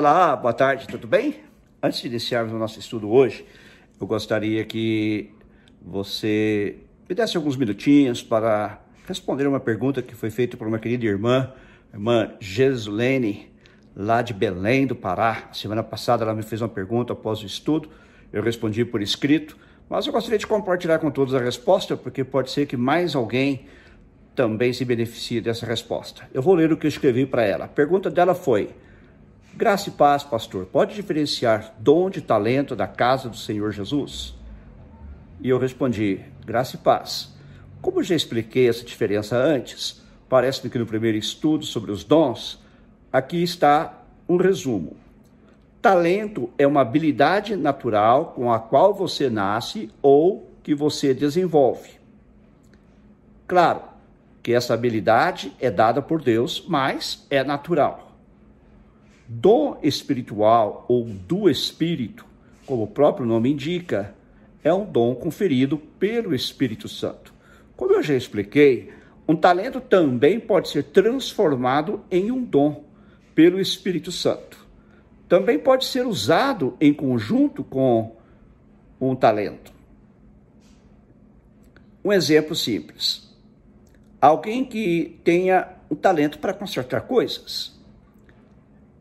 Olá, boa tarde, tudo bem? Antes de iniciarmos o nosso estudo hoje, eu gostaria que você me desse alguns minutinhos para responder uma pergunta que foi feita por uma querida irmã, irmã Jesulene, lá de Belém do Pará. Semana passada ela me fez uma pergunta após o estudo, eu respondi por escrito, mas eu gostaria de compartilhar com todos a resposta, porque pode ser que mais alguém também se beneficie dessa resposta. Eu vou ler o que eu escrevi para ela. A pergunta dela foi: Graça e paz, pastor, pode diferenciar dom de talento da casa do Senhor Jesus? E eu respondi: Graça e paz. Como já expliquei essa diferença antes, parece-me que no primeiro estudo sobre os dons, aqui está um resumo. Talento é uma habilidade natural com a qual você nasce ou que você desenvolve. Claro que essa habilidade é dada por Deus, mas é natural. Dom espiritual ou do Espírito, como o próprio nome indica, é um dom conferido pelo Espírito Santo. Como eu já expliquei, um talento também pode ser transformado em um dom pelo Espírito Santo também pode ser usado em conjunto com um talento. Um exemplo simples. Alguém que tenha um talento para consertar coisas.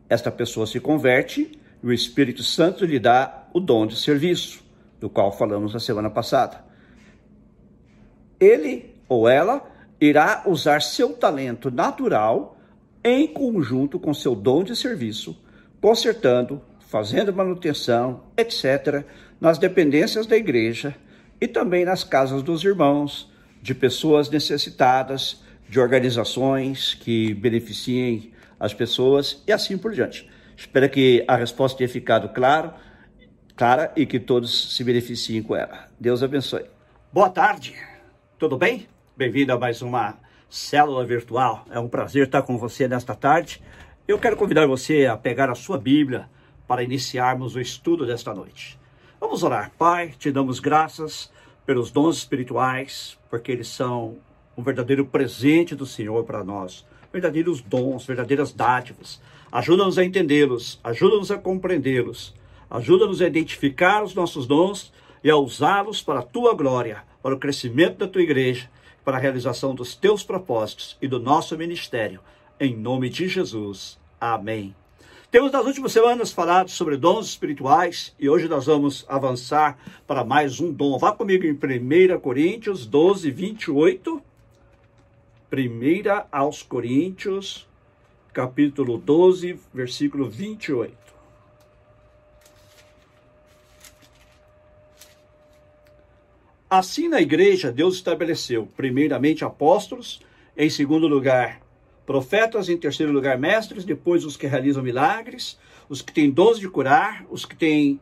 Esta pessoa se converte e o Espírito Santo lhe dá o dom de serviço, do qual falamos na semana passada. Ele ou ela irá usar seu talento natural em conjunto com seu dom de serviço consertando, fazendo manutenção, etc., nas dependências da igreja e também nas casas dos irmãos, de pessoas necessitadas, de organizações que beneficiem as pessoas e assim por diante. Espero que a resposta tenha ficado claro, clara e que todos se beneficiem com ela. Deus abençoe. Boa tarde, tudo bem? Bem-vindo a mais uma célula virtual. É um prazer estar com você nesta tarde. Eu quero convidar você a pegar a sua Bíblia para iniciarmos o estudo desta noite. Vamos orar. Pai, te damos graças pelos dons espirituais, porque eles são um verdadeiro presente do Senhor para nós. Verdadeiros dons, verdadeiras dádivas. Ajuda-nos a entendê-los, ajuda-nos a compreendê-los, ajuda-nos a identificar os nossos dons e a usá-los para a tua glória, para o crescimento da tua igreja, para a realização dos teus propósitos e do nosso ministério. Em nome de Jesus. Amém. Temos nas últimas semanas falado sobre dons espirituais e hoje nós vamos avançar para mais um dom. Vá comigo em 1 Coríntios 12, 28. 1 aos Coríntios, capítulo 12, versículo 28. Assim na igreja Deus estabeleceu primeiramente apóstolos, em segundo lugar profetas, em terceiro lugar, mestres, depois os que realizam milagres, os que têm dons de curar, os que têm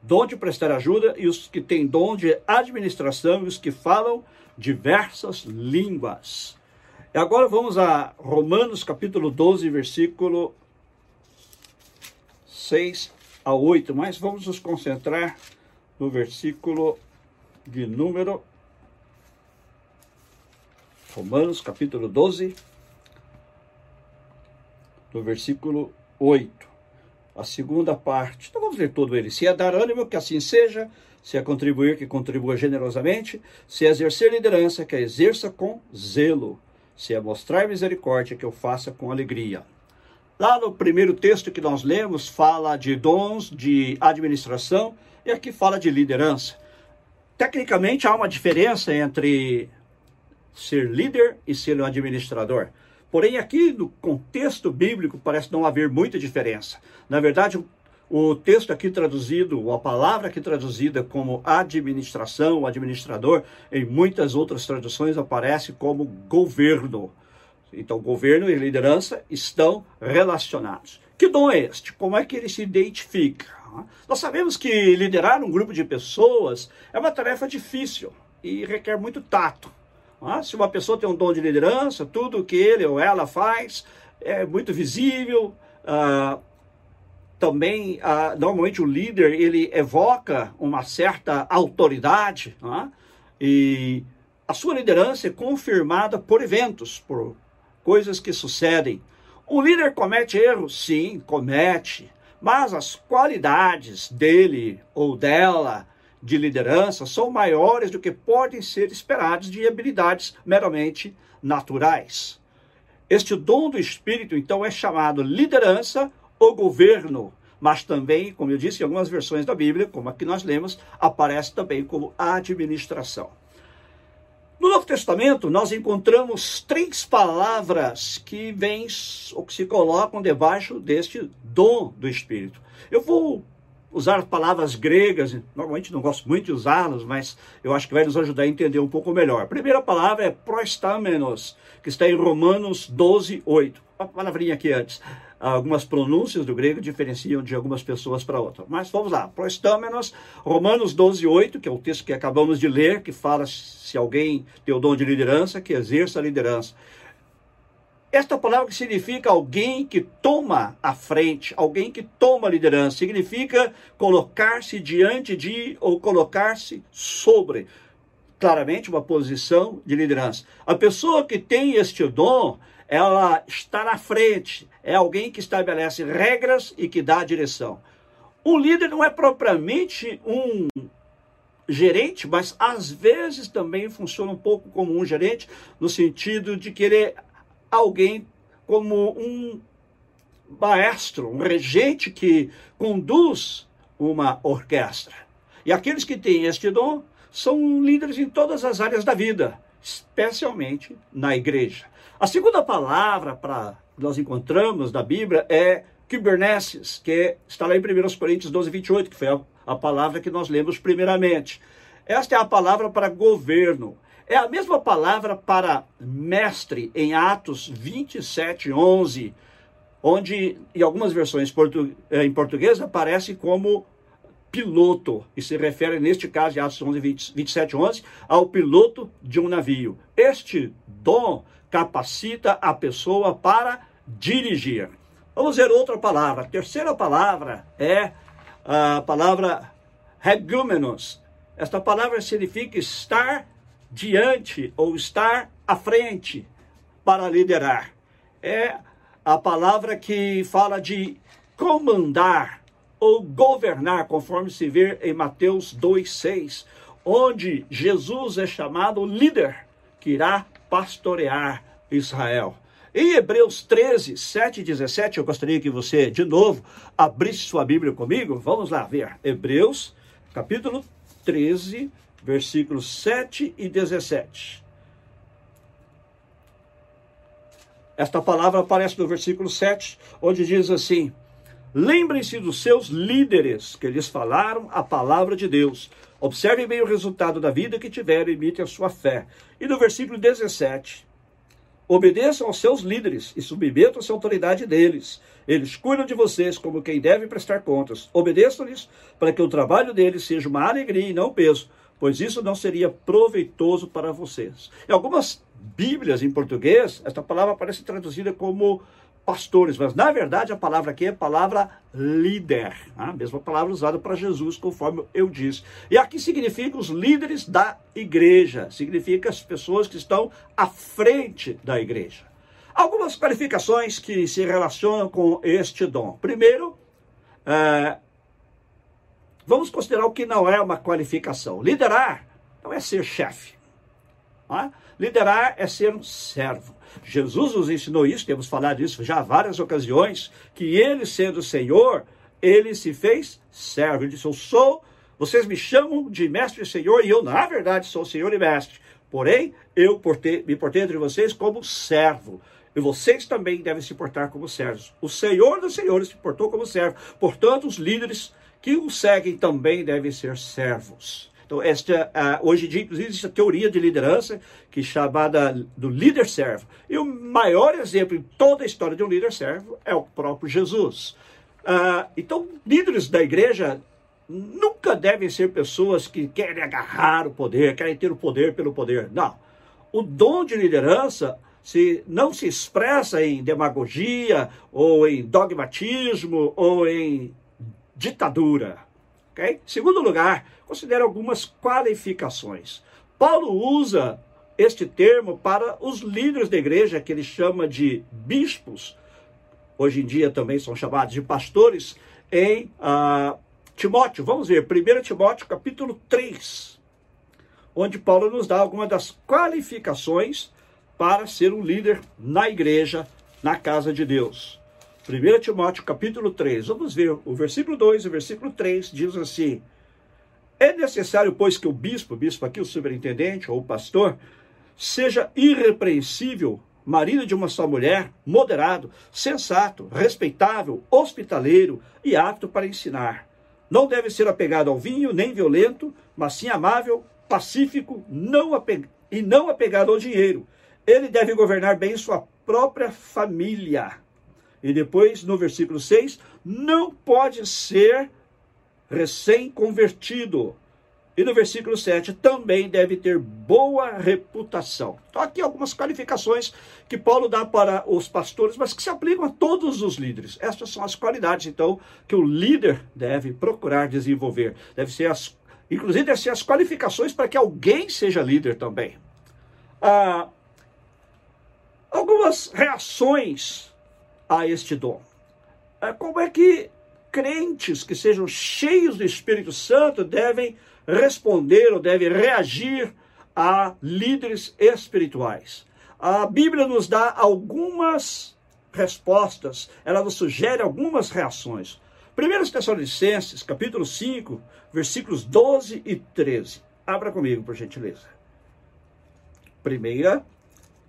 dom de prestar ajuda e os que têm dom de administração e os que falam diversas línguas. Agora vamos a Romanos capítulo 12, versículo 6 a 8, mas vamos nos concentrar no versículo de número Romanos capítulo 12, no versículo 8, a segunda parte. Então vamos ler todo ele. Se é dar ânimo, que assim seja. Se é contribuir, que contribua generosamente. Se é exercer liderança, que a exerça com zelo. Se é mostrar misericórdia, que eu faça com alegria. Lá no primeiro texto que nós lemos, fala de dons de administração e aqui fala de liderança. Tecnicamente, há uma diferença entre ser líder e ser um administrador. Porém, aqui no contexto bíblico parece não haver muita diferença. Na verdade, o texto aqui traduzido, a palavra aqui traduzida como administração, administrador, em muitas outras traduções aparece como governo. Então, governo e liderança estão relacionados. Que dom é este? Como é que ele se identifica? Nós sabemos que liderar um grupo de pessoas é uma tarefa difícil e requer muito tato. Ah, se uma pessoa tem um dom de liderança, tudo que ele ou ela faz é muito visível. Também, ah, normalmente, o líder ele evoca uma certa autoridade. Ah, e a sua liderança é confirmada por eventos, por coisas que sucedem. O líder comete erros? Sim, comete. mas as qualidades dele ou dela de liderança são maiores do que podem ser esperados de habilidades meramente naturais. Este dom do Espírito, então, é chamado liderança ou governo, mas também, como eu disse em algumas versões da Bíblia, como aqui nós lemos, aparece também como administração. No Novo Testamento, nós encontramos três palavras que vêm ou que se colocam debaixo deste dom do Espírito. Eu vou usar palavras gregas, normalmente não gosto muito de usá-las, mas eu acho que vai nos ajudar a entender um pouco melhor. A primeira palavra é proestamenos, que está em Romanos 12, 8. Uma palavrinha aqui antes. Algumas pronúncias do grego diferenciam de algumas pessoas para outras. Mas vamos lá. Proestamenos, Romanos 12, 8, que é o texto que acabamos de ler, que fala se alguém tem o dom de liderança, que exerça a liderança. Esta palavra que significa alguém que toma a frente, alguém que toma a liderança, significa colocar-se diante de ou colocar-se sobre. Claramente, uma posição de liderança. A pessoa que tem este dom, ela está na frente, é alguém que estabelece regras e que dá direção. Um líder não é propriamente um gerente, mas às vezes também funciona um pouco como um gerente, no sentido de querer alguém como um maestro, um regente que conduz uma orquestra. E aqueles que têm este dom são líderes em todas as áreas da vida, especialmente na igreja. A segunda palavra para nós encontramos na Bíblia é Kubernetes, que está lá em 1 Coríntios 12, 28, que foi a, a palavra que nós lemos primeiramente. Esta é a palavra para governo. É a mesma palavra para mestre em Atos 27, 11, onde em algumas versões portu eh, em português aparece como piloto, e se refere, neste caso, de Atos 11, 20, 27, 11, ao piloto de um navio. Este dom capacita a pessoa para dirigir. Vamos ver outra palavra. A terceira palavra é a palavra regumenos. Esta palavra significa estar diante ou estar à frente para liderar. É a palavra que fala de comandar ou governar, conforme se vê em Mateus 2,6, onde Jesus é chamado líder que irá pastorear Israel. Em Hebreus 13, 7 e 17, eu gostaria que você, de novo, abrisse sua Bíblia comigo. Vamos lá ver. Hebreus, capítulo 13, versículos 7 e 17. Esta palavra aparece no versículo 7, onde diz assim: Lembrem-se dos seus líderes que lhes falaram a palavra de Deus. Observem bem o resultado da vida que tiveram e imitem a sua fé. E no versículo 17, obedeçam aos seus líderes e submetam-se à autoridade deles. Eles cuidam de vocês como quem deve prestar contas. Obedeçam-lhes para que o trabalho deles seja uma alegria e não peso, pois isso não seria proveitoso para vocês. Em algumas Bíblias em português, esta palavra aparece traduzida como pastores, mas na verdade a palavra aqui é a palavra líder, a mesma palavra usada para Jesus, conforme eu disse. E aqui significa os líderes da igreja, significa as pessoas que estão à frente da igreja. Algumas qualificações que se relacionam com este dom. Primeiro, é, Vamos considerar o que não é uma qualificação. Liderar não é ser chefe. É? Liderar é ser um servo. Jesus nos ensinou isso, temos falado disso já várias ocasiões, que ele sendo Senhor, ele se fez servo. Ele disse, eu sou, vocês me chamam de mestre e senhor, e eu na verdade sou senhor e mestre. Porém, eu portei, me portei entre vocês como servo. E vocês também devem se portar como servos. O Senhor dos Senhores se portou como servo. Portanto, os líderes que o seguem também devem ser servos. Então, esta, uh, hoje em dia, inclusive, existe a teoria de liderança, que é chamada do líder servo. E o maior exemplo em toda a história de um líder servo é o próprio Jesus. Uh, então, líderes da igreja nunca devem ser pessoas que querem agarrar o poder, querem ter o poder pelo poder. Não. O dom de liderança se não se expressa em demagogia, ou em dogmatismo, ou em ditadura. Segundo lugar, considere algumas qualificações. Paulo usa este termo para os líderes da igreja, que ele chama de bispos, hoje em dia também são chamados de pastores, em uh, Timóteo. Vamos ver, 1 Timóteo capítulo 3, onde Paulo nos dá algumas das qualificações para ser um líder na igreja, na casa de Deus. 1 Timóteo capítulo 3, vamos ver o versículo 2 e o versículo 3 diz assim: É necessário, pois, que o bispo, bispo aqui, o superintendente ou o pastor, seja irrepreensível, marido de uma só mulher, moderado, sensato, respeitável, hospitaleiro e apto para ensinar. Não deve ser apegado ao vinho, nem violento, mas sim amável, pacífico não apeg... e não apegado ao dinheiro. Ele deve governar bem sua própria família. E depois, no versículo 6, não pode ser recém-convertido e no versículo 7, também deve ter boa reputação. Então, aqui algumas qualificações que Paulo dá para os pastores, mas que se aplicam a todos os líderes. Estas são as qualidades, então, que o líder deve procurar desenvolver. Deve ser as, inclusive, deve ser as qualificações para que alguém seja líder também. Ah, algumas reações a este dom. Ah, como é que crentes que sejam cheios do Espírito Santo devem responder ou deve reagir a líderes espirituais. A Bíblia nos dá algumas respostas, ela nos sugere algumas reações. 1 Tessalonicenses, capítulo 5, versículos 12 e 13. Abra comigo, por gentileza. Primeira,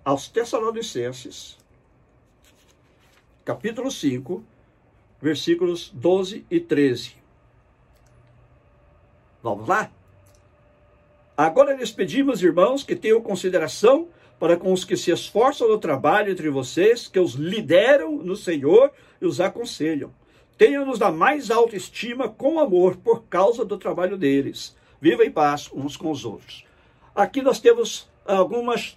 aos Tessalonicenses, capítulo 5, versículos 12 e 13. Vamos lá? Agora lhes pedimos, irmãos, que tenham consideração para com os que se esforçam no trabalho entre vocês, que os lideram no Senhor e os aconselham. Tenham-nos da mais alta estima com amor por causa do trabalho deles. Viva em paz uns com os outros. Aqui nós temos algumas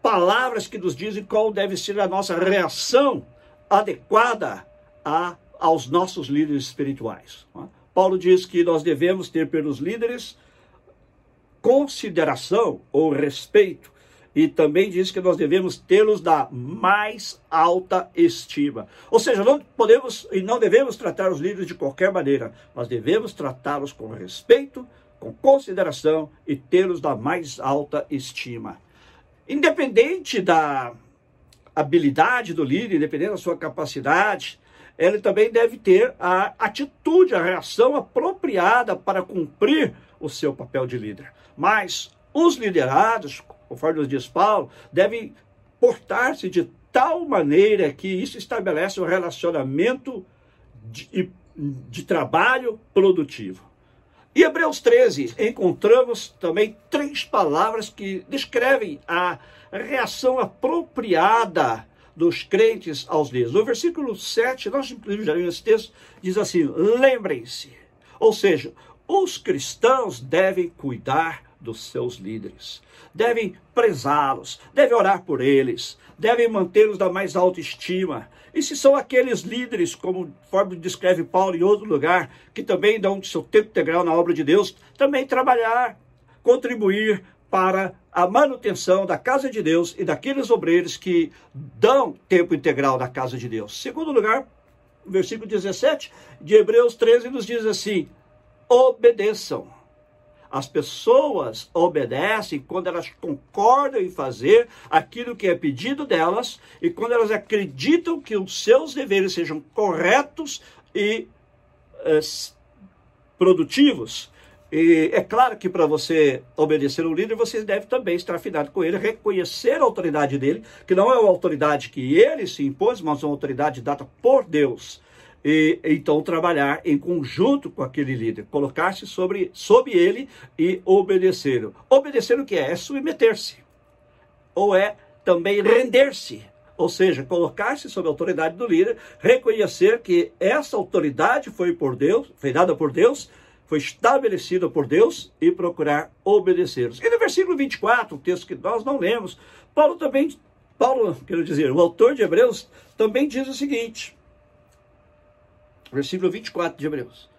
palavras que nos dizem qual deve ser a nossa reação adequada a, aos nossos líderes espirituais. Paulo diz que nós devemos ter pelos líderes consideração ou respeito, e também diz que nós devemos tê-los da mais alta estima. Ou seja, não podemos e não devemos tratar os líderes de qualquer maneira, mas devemos tratá-los com respeito, com consideração e tê-los da mais alta estima. Independente da habilidade do líder, independente da sua capacidade, ele também deve ter a atitude, a reação apropriada para cumprir o seu papel de líder. Mas os liderados, conforme nos diz Paulo, devem portar-se de tal maneira que isso estabelece um relacionamento de, de trabalho produtivo. Em Hebreus 13, encontramos também três palavras que descrevem a reação apropriada dos crentes aos líderes. No versículo 7, nós inclusive já vimos esse texto, diz assim: lembrem-se. Ou seja, os cristãos devem cuidar dos seus líderes, devem prezá-los, devem orar por eles, devem mantê-los da mais alta estima. E se são aqueles líderes, como forma descreve Paulo em outro lugar, que também dão seu tempo integral na obra de Deus, também trabalhar, contribuir para a manutenção da casa de Deus e daqueles obreiros que dão tempo integral na casa de Deus. Segundo lugar, versículo 17 de Hebreus 13 nos diz assim: obedeçam. As pessoas obedecem quando elas concordam em fazer aquilo que é pedido delas e quando elas acreditam que os seus deveres sejam corretos e eh, produtivos. E é claro que para você obedecer o líder, você deve também estar afinado com ele, reconhecer a autoridade dele, que não é uma autoridade que ele se impôs, mas uma autoridade dada por Deus. E então trabalhar em conjunto com aquele líder, colocar-se sobre, sob ele e obedecer. Obedecer o que é? É submeter-se. Ou é também render-se. Ou seja, colocar-se sob a autoridade do líder, reconhecer que essa autoridade foi por Deus, foi dada por Deus, foi estabelecida por Deus e procurar obedecê-los. E no versículo 24, o texto que nós não lemos, Paulo também, Paulo, quero dizer, o autor de Hebreus, também diz o seguinte, versículo 24 de Hebreus.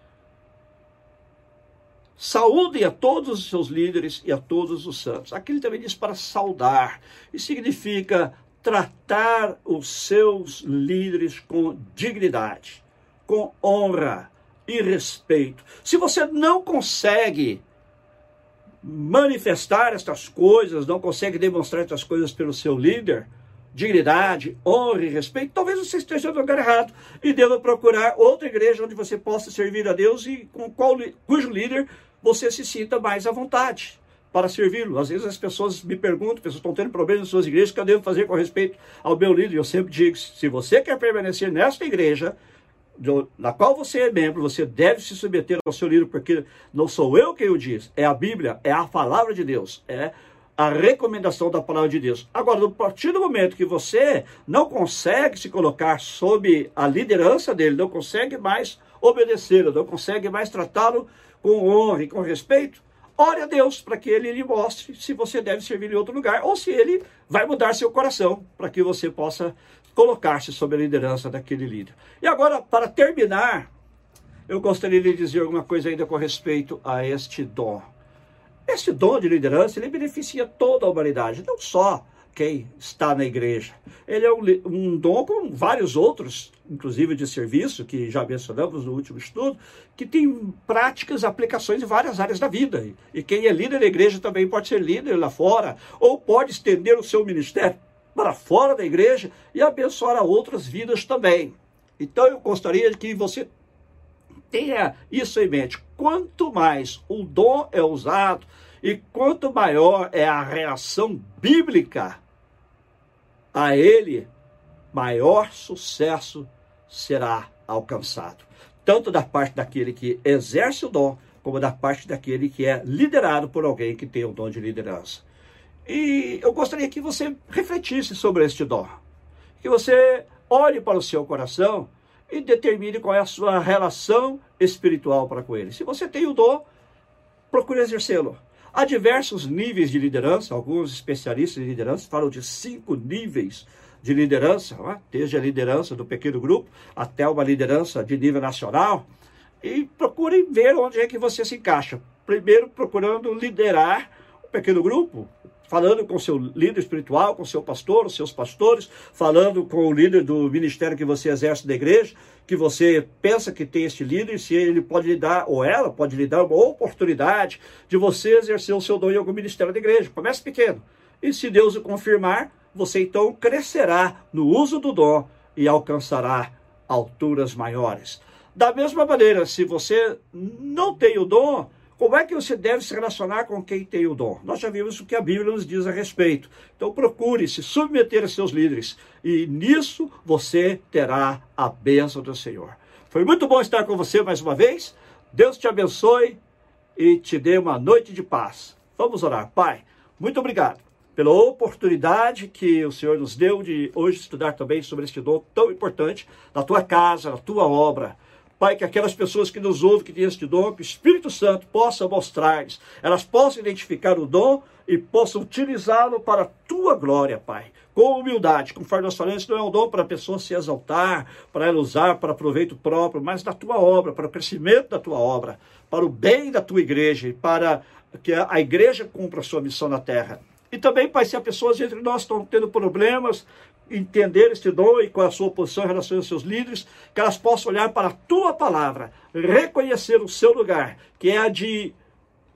Saúdem a todos os seus líderes e a todos os santos. Aqui ele também diz para saudar. e significa tratar os seus líderes com dignidade, com honra e respeito. Se você não consegue manifestar estas coisas, não consegue demonstrar estas coisas pelo seu líder, dignidade, honra e respeito, talvez você esteja no lugar errado e deva procurar outra igreja onde você possa servir a Deus e com qual, cujo líder você se sinta mais à vontade para servi-lo. Às vezes as pessoas me perguntam, pessoas estão tendo problemas em suas igrejas, o que eu devo fazer com respeito ao meu líder? Eu sempre digo, se você quer permanecer nesta igreja, do, na qual você é membro, você deve se submeter ao seu líder, porque não sou eu quem o diz, é a Bíblia, é a palavra de Deus, é a recomendação da palavra de Deus. Agora, a partir do momento que você não consegue se colocar sob a liderança dele, não consegue mais obedecê-lo, não consegue mais tratá-lo com honra e com respeito, ore a Deus para que ele lhe mostre se você deve servir em outro lugar ou se ele vai mudar seu coração para que você possa colocar-se sob a liderança daquele líder. E agora, para terminar, eu gostaria de dizer alguma coisa ainda com respeito a este dom. Este dom de liderança, ele beneficia toda a humanidade, não só quem está na igreja. Ele é um, um dom como vários outros, inclusive de serviço, que já mencionamos no último estudo, que tem práticas, aplicações em várias áreas da vida. E quem é líder da igreja também pode ser líder lá fora, ou pode estender o seu ministério para fora da igreja e abençoar outras vidas também. Então eu gostaria que você tenha isso em mente. Quanto mais o dom é usado e quanto maior é a reação bíblica a ele, maior sucesso será alcançado. Tanto da parte daquele que exerce o dom, como da parte daquele que é liderado por alguém que tem o dom de liderança. E eu gostaria que você refletisse sobre este dom. Que você olhe para o seu coração e determine qual é a sua relação espiritual para com ele. Se você tem o dom, procure exercê-lo. Há diversos níveis de liderança, alguns especialistas em liderança falam de cinco níveis de liderança, é? desde a liderança do pequeno grupo até uma liderança de nível nacional. E procure ver onde é que você se encaixa. Primeiro, procurando liderar um pequeno grupo, falando com seu líder espiritual, com seu pastor, seus pastores, falando com o líder do ministério que você exerce da igreja, que você pensa que tem este líder, se ele pode lhe dar, ou ela pode lhe dar uma oportunidade de você exercer o seu dom em algum ministério da igreja. Comece pequeno. E se Deus o confirmar, você então crescerá no uso do dom e alcançará alturas maiores. Da mesma maneira, se você não tem o dom, como é que você deve se relacionar com quem tem o dom? Nós já vimos o que a Bíblia nos diz a respeito. Então procure se submeter a seus líderes e nisso você terá a bênção do Senhor. Foi muito bom estar com você mais uma vez. Deus te abençoe e te dê uma noite de paz. Vamos orar. Pai, muito obrigado pela oportunidade que o Senhor nos deu de hoje estudar também sobre este dom tão importante na tua casa, na tua obra. Pai, que aquelas pessoas que nos ouvem, que têm este dom, que o Espírito Santo possa mostrar-lhes, elas possam identificar o dom e possam utilizá-lo para a tua glória, Pai. Com humildade, conforme nós falamos, não é um dom para a pessoa se exaltar, para ela usar para proveito próprio, mas da tua obra, para o crescimento da tua obra, para o bem da tua igreja para que a igreja cumpra a sua missão na terra. E também, Pai, se há pessoas entre nós que estão tendo problemas, entender este dom e é a sua posição em relação aos seus líderes, que elas possam olhar para a tua palavra, reconhecer o seu lugar, que é a de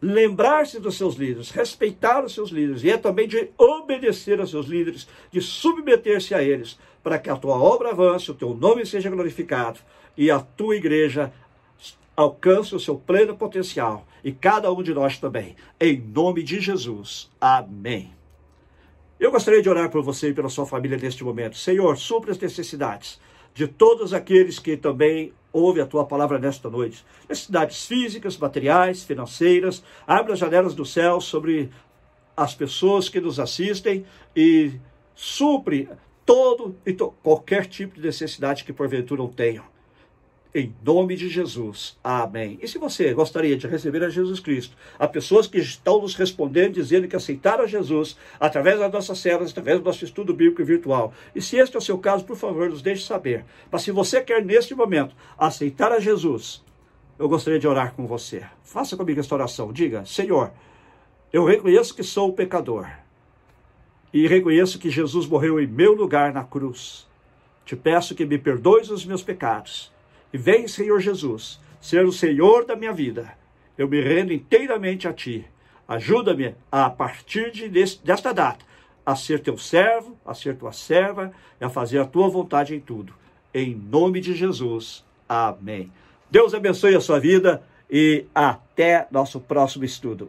lembrar-se dos seus líderes, respeitar os seus líderes, e é também de obedecer aos seus líderes, de submeter-se a eles, para que a tua obra avance, o teu nome seja glorificado e a tua igreja alcance o seu pleno potencial, e cada um de nós também. Em nome de Jesus. Amém. Eu gostaria de orar por você e pela sua família neste momento. Senhor, supra as necessidades de todos aqueles que também ouvem a tua palavra nesta noite. Necessidades físicas, materiais, financeiras. Abre as janelas do céu sobre as pessoas que nos assistem e supre todo e qualquer tipo de necessidade que porventura tenham. Em nome de Jesus. Amém. E se você gostaria de receber a Jesus Cristo, há pessoas que estão nos respondendo, dizendo que aceitaram a Jesus através das nossas células, através do nosso estudo bíblico virtual. E se este é o seu caso, por favor, nos deixe saber. Mas se você quer, neste momento, aceitar a Jesus, eu gostaria de orar com você. Faça comigo esta oração. Diga: Senhor, eu reconheço que sou pecador. E reconheço que Jesus morreu em meu lugar na cruz. Te peço que me perdoes os meus pecados Vem, Senhor Jesus, ser o Senhor da minha vida. Eu me rendo inteiramente a Ti. Ajuda-me a, a partir de, desta data a ser teu servo, a ser tua serva e a fazer a tua vontade em tudo. Em nome de Jesus. Amém. Deus abençoe a sua vida e até nosso próximo estudo.